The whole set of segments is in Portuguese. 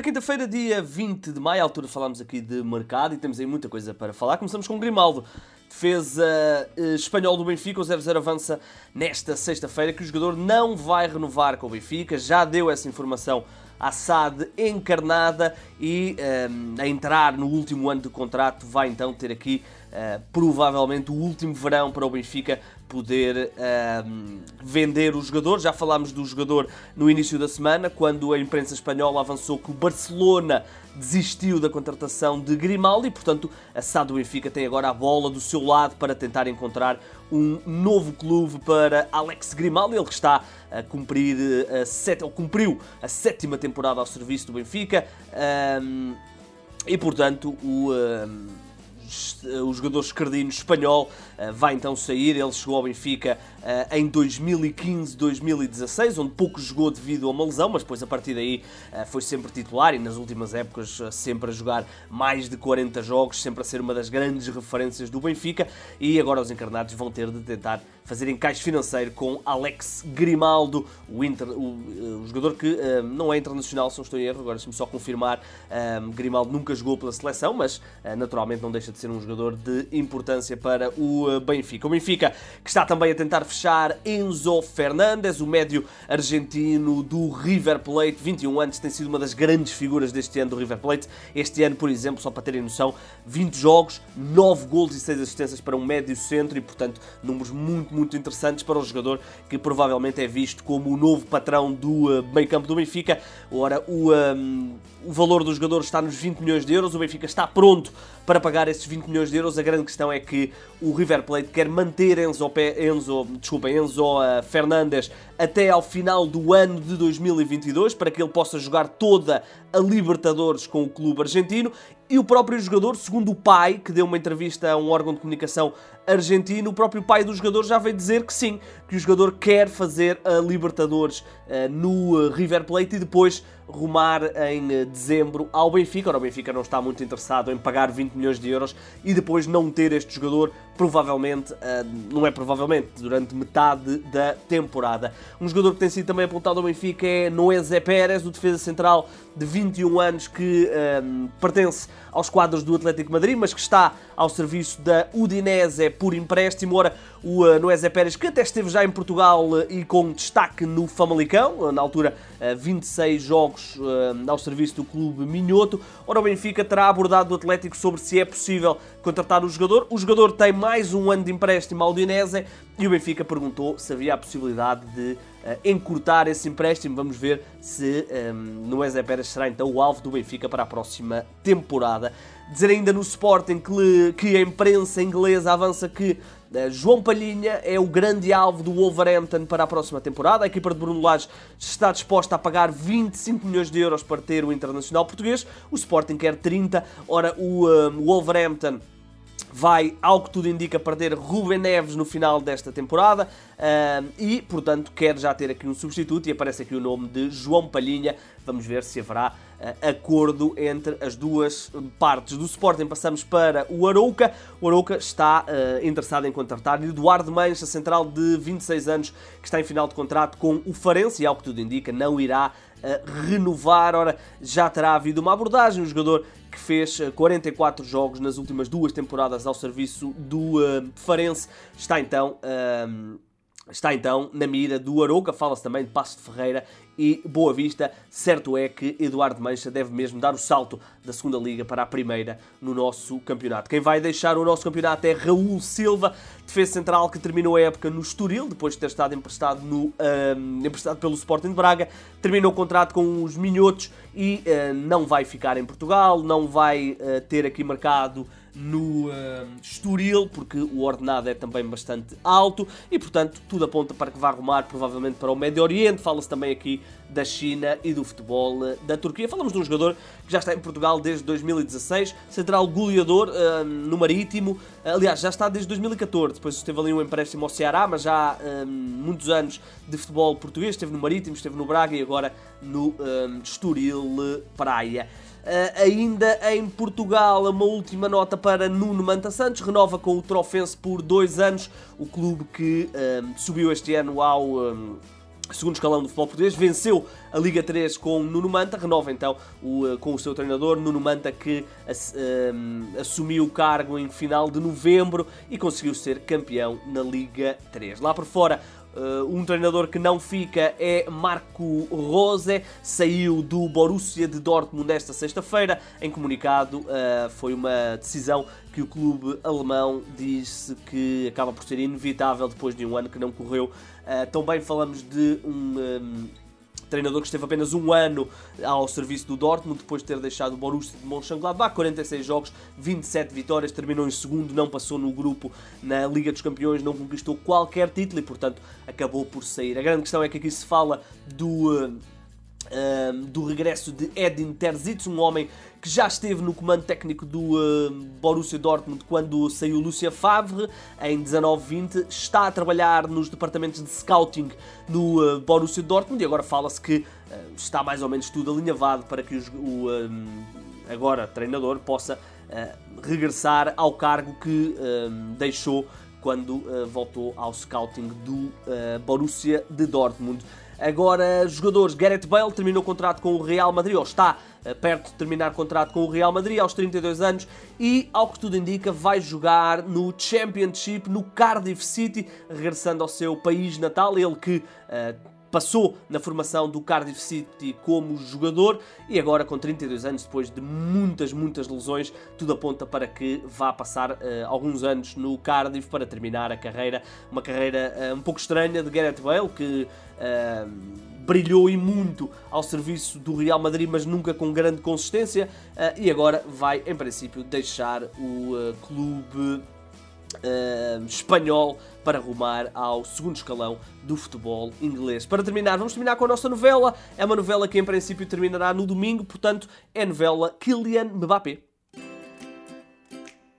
Ora, quinta-feira, dia 20 de maio, à altura falámos aqui de mercado e temos aí muita coisa para falar. Começamos com Grimaldo, defesa eh, espanhol do Benfica. O 0-0 avança nesta sexta-feira que o jogador não vai renovar com o Benfica. Já deu essa informação à SAD encarnada e eh, a entrar no último ano de contrato vai então ter aqui Uh, provavelmente o último verão para o Benfica poder uh, vender o jogador. Já falámos do jogador no início da semana, quando a imprensa espanhola avançou que o Barcelona desistiu da contratação de Grimaldi portanto, a SAD do Benfica tem agora a bola do seu lado para tentar encontrar um novo clube para Alex Grimaldi, ele que está a cumprir a set... ou cumpriu a sétima temporada ao serviço do Benfica um, e, portanto, o o jogador escardino espanhol eh, vai então sair. Ele chegou ao Benfica eh, em 2015-2016, onde pouco jogou devido a uma lesão, mas depois a partir daí eh, foi sempre titular e nas últimas épocas sempre a jogar mais de 40 jogos, sempre a ser uma das grandes referências do Benfica. E agora os encarnados vão ter de tentar fazer encaixe financeiro com Alex Grimaldo, o, inter, o, o jogador que não é internacional, se não estou em erro, agora deixe-me só confirmar. Grimaldo nunca jogou pela seleção, mas naturalmente não deixa de ser um jogador de importância para o eh, Benfica. O Benfica que está também a tentar fechar Enzo Fernandes, o médio argentino do River Plate, 21 anos, tem sido uma das grandes figuras deste ano do River Plate. Este ano, por exemplo, só para terem noção, 20 jogos, 9 gols e 6 assistências para um médio centro e, portanto, números muito, muito interessantes para o jogador que provavelmente é visto como o novo patrão do uh, meio campo do Benfica. Ora, o, um, ehm, o valor do jogador está nos 20 milhões de euros, o Benfica está pronto para pagar esses 20 milhões de euros. A grande questão é que o River Plate quer manter Enzo, Enzo, desculpa, Enzo uh, Fernandes até ao final do ano de 2022 para que ele possa jogar toda a Libertadores com o clube argentino e o próprio jogador, segundo o pai, que deu uma entrevista a um órgão de comunicação argentino, o próprio pai do jogador já veio dizer que sim, que o jogador quer fazer a Libertadores uh, no uh, River Plate e depois rumar em uh, dezembro ao Benfica. Ora, o Benfica não está muito interessado em pagar 20 milhões de euros e depois não ter este jogador, provavelmente, não é provavelmente, durante metade da temporada. Um jogador que tem sido também apontado ao Benfica é Noé Zé Pérez, o defesa central de 21 anos que pertence aos quadros do Atlético Madrid, mas que está ao serviço da Udinese por empréstimo. Ora, o Noé Zé Pérez, que até esteve já em Portugal e com destaque no Famalicão, na altura 26 jogos ao serviço do clube Minhoto. Ora, o Benfica terá abordado o Atlético sobre se é possível contratar o jogador. O jogador tem mais um ano de empréstimo ao Udinese e o Benfica perguntou se havia a possibilidade de encurtar esse empréstimo. Vamos ver se um, Noé Zé Pérez será então o alvo do Benfica para a próxima temporada. Dizer ainda no Sporting que, que a imprensa inglesa avança que uh, João Palhinha é o grande alvo do Wolverhampton para a próxima temporada. A equipa de Bruno Lage está disposta a pagar 25 milhões de euros para ter o internacional português. O Sporting quer 30. Ora, o um, Wolverhampton vai, ao que tudo indica, perder Ruben Neves no final desta temporada uh, e, portanto, quer já ter aqui um substituto e aparece aqui o nome de João Palhinha. Vamos ver se haverá uh, acordo entre as duas partes. Do Sporting passamos para o Arouca. O Arouca está uh, interessado em contratar Eduardo Mancha, central de 26 anos, que está em final de contrato com o Farense e, ao que tudo indica, não irá renovar. Ora, já terá havido uma abordagem. O jogador que fez 44 jogos nas últimas duas temporadas ao serviço do uh, Farense, está então. Uh, está então na mira do Arouca, fala-se também de Passo de Ferreira e Boa Vista. Certo é que Eduardo Mancha deve mesmo dar o salto da segunda liga para a primeira no nosso campeonato. Quem vai deixar o nosso campeonato é Raul Silva, defesa central que terminou a época no Estoril, depois de ter estado emprestado, no, um, emprestado pelo Sporting de Braga, terminou o contrato com os Minhotos e uh, não vai ficar em Portugal, não vai uh, ter aqui marcado no uh, Estoril, porque o ordenado é também bastante alto e, portanto, tudo aponta para que vá arrumar provavelmente para o Médio Oriente. Fala-se também aqui da China e do futebol uh, da Turquia. Falamos de um jogador que já está em Portugal desde 2016, central goleador uh, no Marítimo. Aliás, já está desde 2014. Depois esteve ali um empréstimo ao Ceará, mas já uh, muitos anos de futebol português. Esteve no Marítimo, esteve no Braga e agora no Estoril Praia. Uh, ainda em Portugal, uma última nota para Nuno Manta Santos, renova com o Trofense por dois anos, o clube que uh, subiu este ano ao, um, segundo escalão do futebol português, venceu a Liga 3 com Nuno Manta, renova então o, com o seu treinador, Nuno Manta, que um, assumiu o cargo em final de novembro e conseguiu ser campeão na Liga 3. Lá por fora, Uh, um treinador que não fica é Marco Rose, saiu do Borussia de Dortmund nesta sexta-feira. Em comunicado, uh, foi uma decisão que o clube alemão disse que acaba por ser inevitável depois de um ano que não correu. Uh, também falamos de um, um treinador que esteve apenas um ano ao serviço do Dortmund, depois de ter deixado o Borussia de Mönchengladbach, 46 jogos, 27 vitórias, terminou em segundo, não passou no grupo na Liga dos Campeões, não conquistou qualquer título e, portanto, acabou por sair. A grande questão é que aqui se fala do um, do regresso de Edin Terzic, um homem que já esteve no comando técnico do uh, Borussia Dortmund quando saiu Lucia Favre em 19-20, está a trabalhar nos departamentos de scouting no uh, Borussia Dortmund e agora fala-se que uh, está mais ou menos tudo alinhavado para que o agora treinador possa regressar ao cargo que deixou quando voltou ao scouting do Borussia de Dortmund. Agora, jogadores, Gareth Bale terminou o contrato com o Real Madrid, ou está eh, perto de terminar contrato com o Real Madrid aos 32 anos e, ao que tudo indica, vai jogar no Championship, no Cardiff City, regressando ao seu país natal, ele que uh, passou na formação do Cardiff City como jogador e agora com 32 anos, depois de muitas, muitas lesões, tudo aponta para que vá passar uh, alguns anos no Cardiff para terminar a carreira, uma carreira uh, um pouco estranha de Gareth Bale, que uh, brilhou e muito ao serviço do Real Madrid, mas nunca com grande consistência, e agora vai, em princípio, deixar o clube uh, espanhol para rumar ao segundo escalão do futebol inglês. Para terminar, vamos terminar com a nossa novela. É uma novela que em princípio terminará no domingo, portanto, é a novela Kylian Mbappé.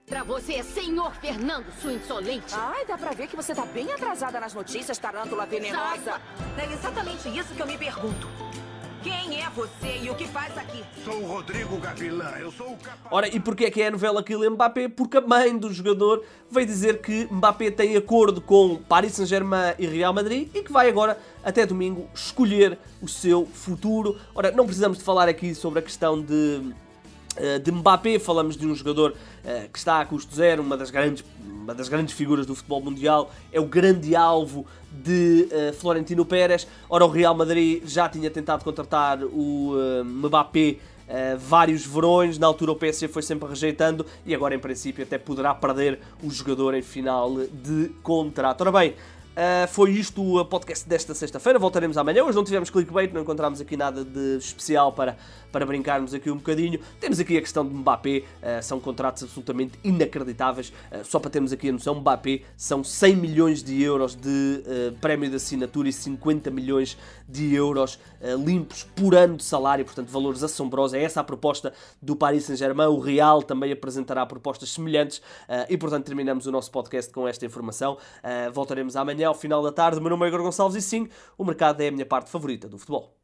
Pra você, senhor Fernando, sua insolente. Ai, dá pra ver que você tá bem atrasada nas notícias, tarântula venenosa. É exatamente isso que eu me pergunto. Quem é você e o que faz aqui? Sou o Rodrigo Gavilã, eu sou o capaz... Ora, e porquê é que é a novela Kylian Mbappé? Porque a mãe do jogador veio dizer que Mbappé tem acordo com Paris Saint-Germain e Real Madrid e que vai agora, até domingo, escolher o seu futuro. Ora, não precisamos de falar aqui sobre a questão de de Mbappé, falamos de um jogador uh, que está a custo zero, uma das, grandes, uma das grandes figuras do futebol mundial, é o grande alvo de uh, Florentino Pérez. Ora, o Real Madrid já tinha tentado contratar o Mbappé vários verões, na altura o PSG foi sempre rejeitando e agora, em princípio, até poderá perder o jogador em final de contrato. Ora bem, Uh, foi isto o podcast desta sexta-feira. Voltaremos amanhã. Hoje não tivemos clickbait, não encontramos aqui nada de especial para, para brincarmos aqui um bocadinho. Temos aqui a questão de Mbappé, uh, são contratos absolutamente inacreditáveis. Uh, só para termos aqui a noção, Mbappé são 100 milhões de euros de prémio de assinatura e 50 milhões de euros limpos por ano de salário, portanto, valores assombrosos. É essa a proposta do Paris Saint-Germain. O Real também apresentará propostas semelhantes e, portanto, terminamos o nosso podcast com esta informação. voltaremos amanhã amanhã ao final da tarde. O meu nome é Igor Gonçalves e sim, o mercado é a minha parte favorita do futebol.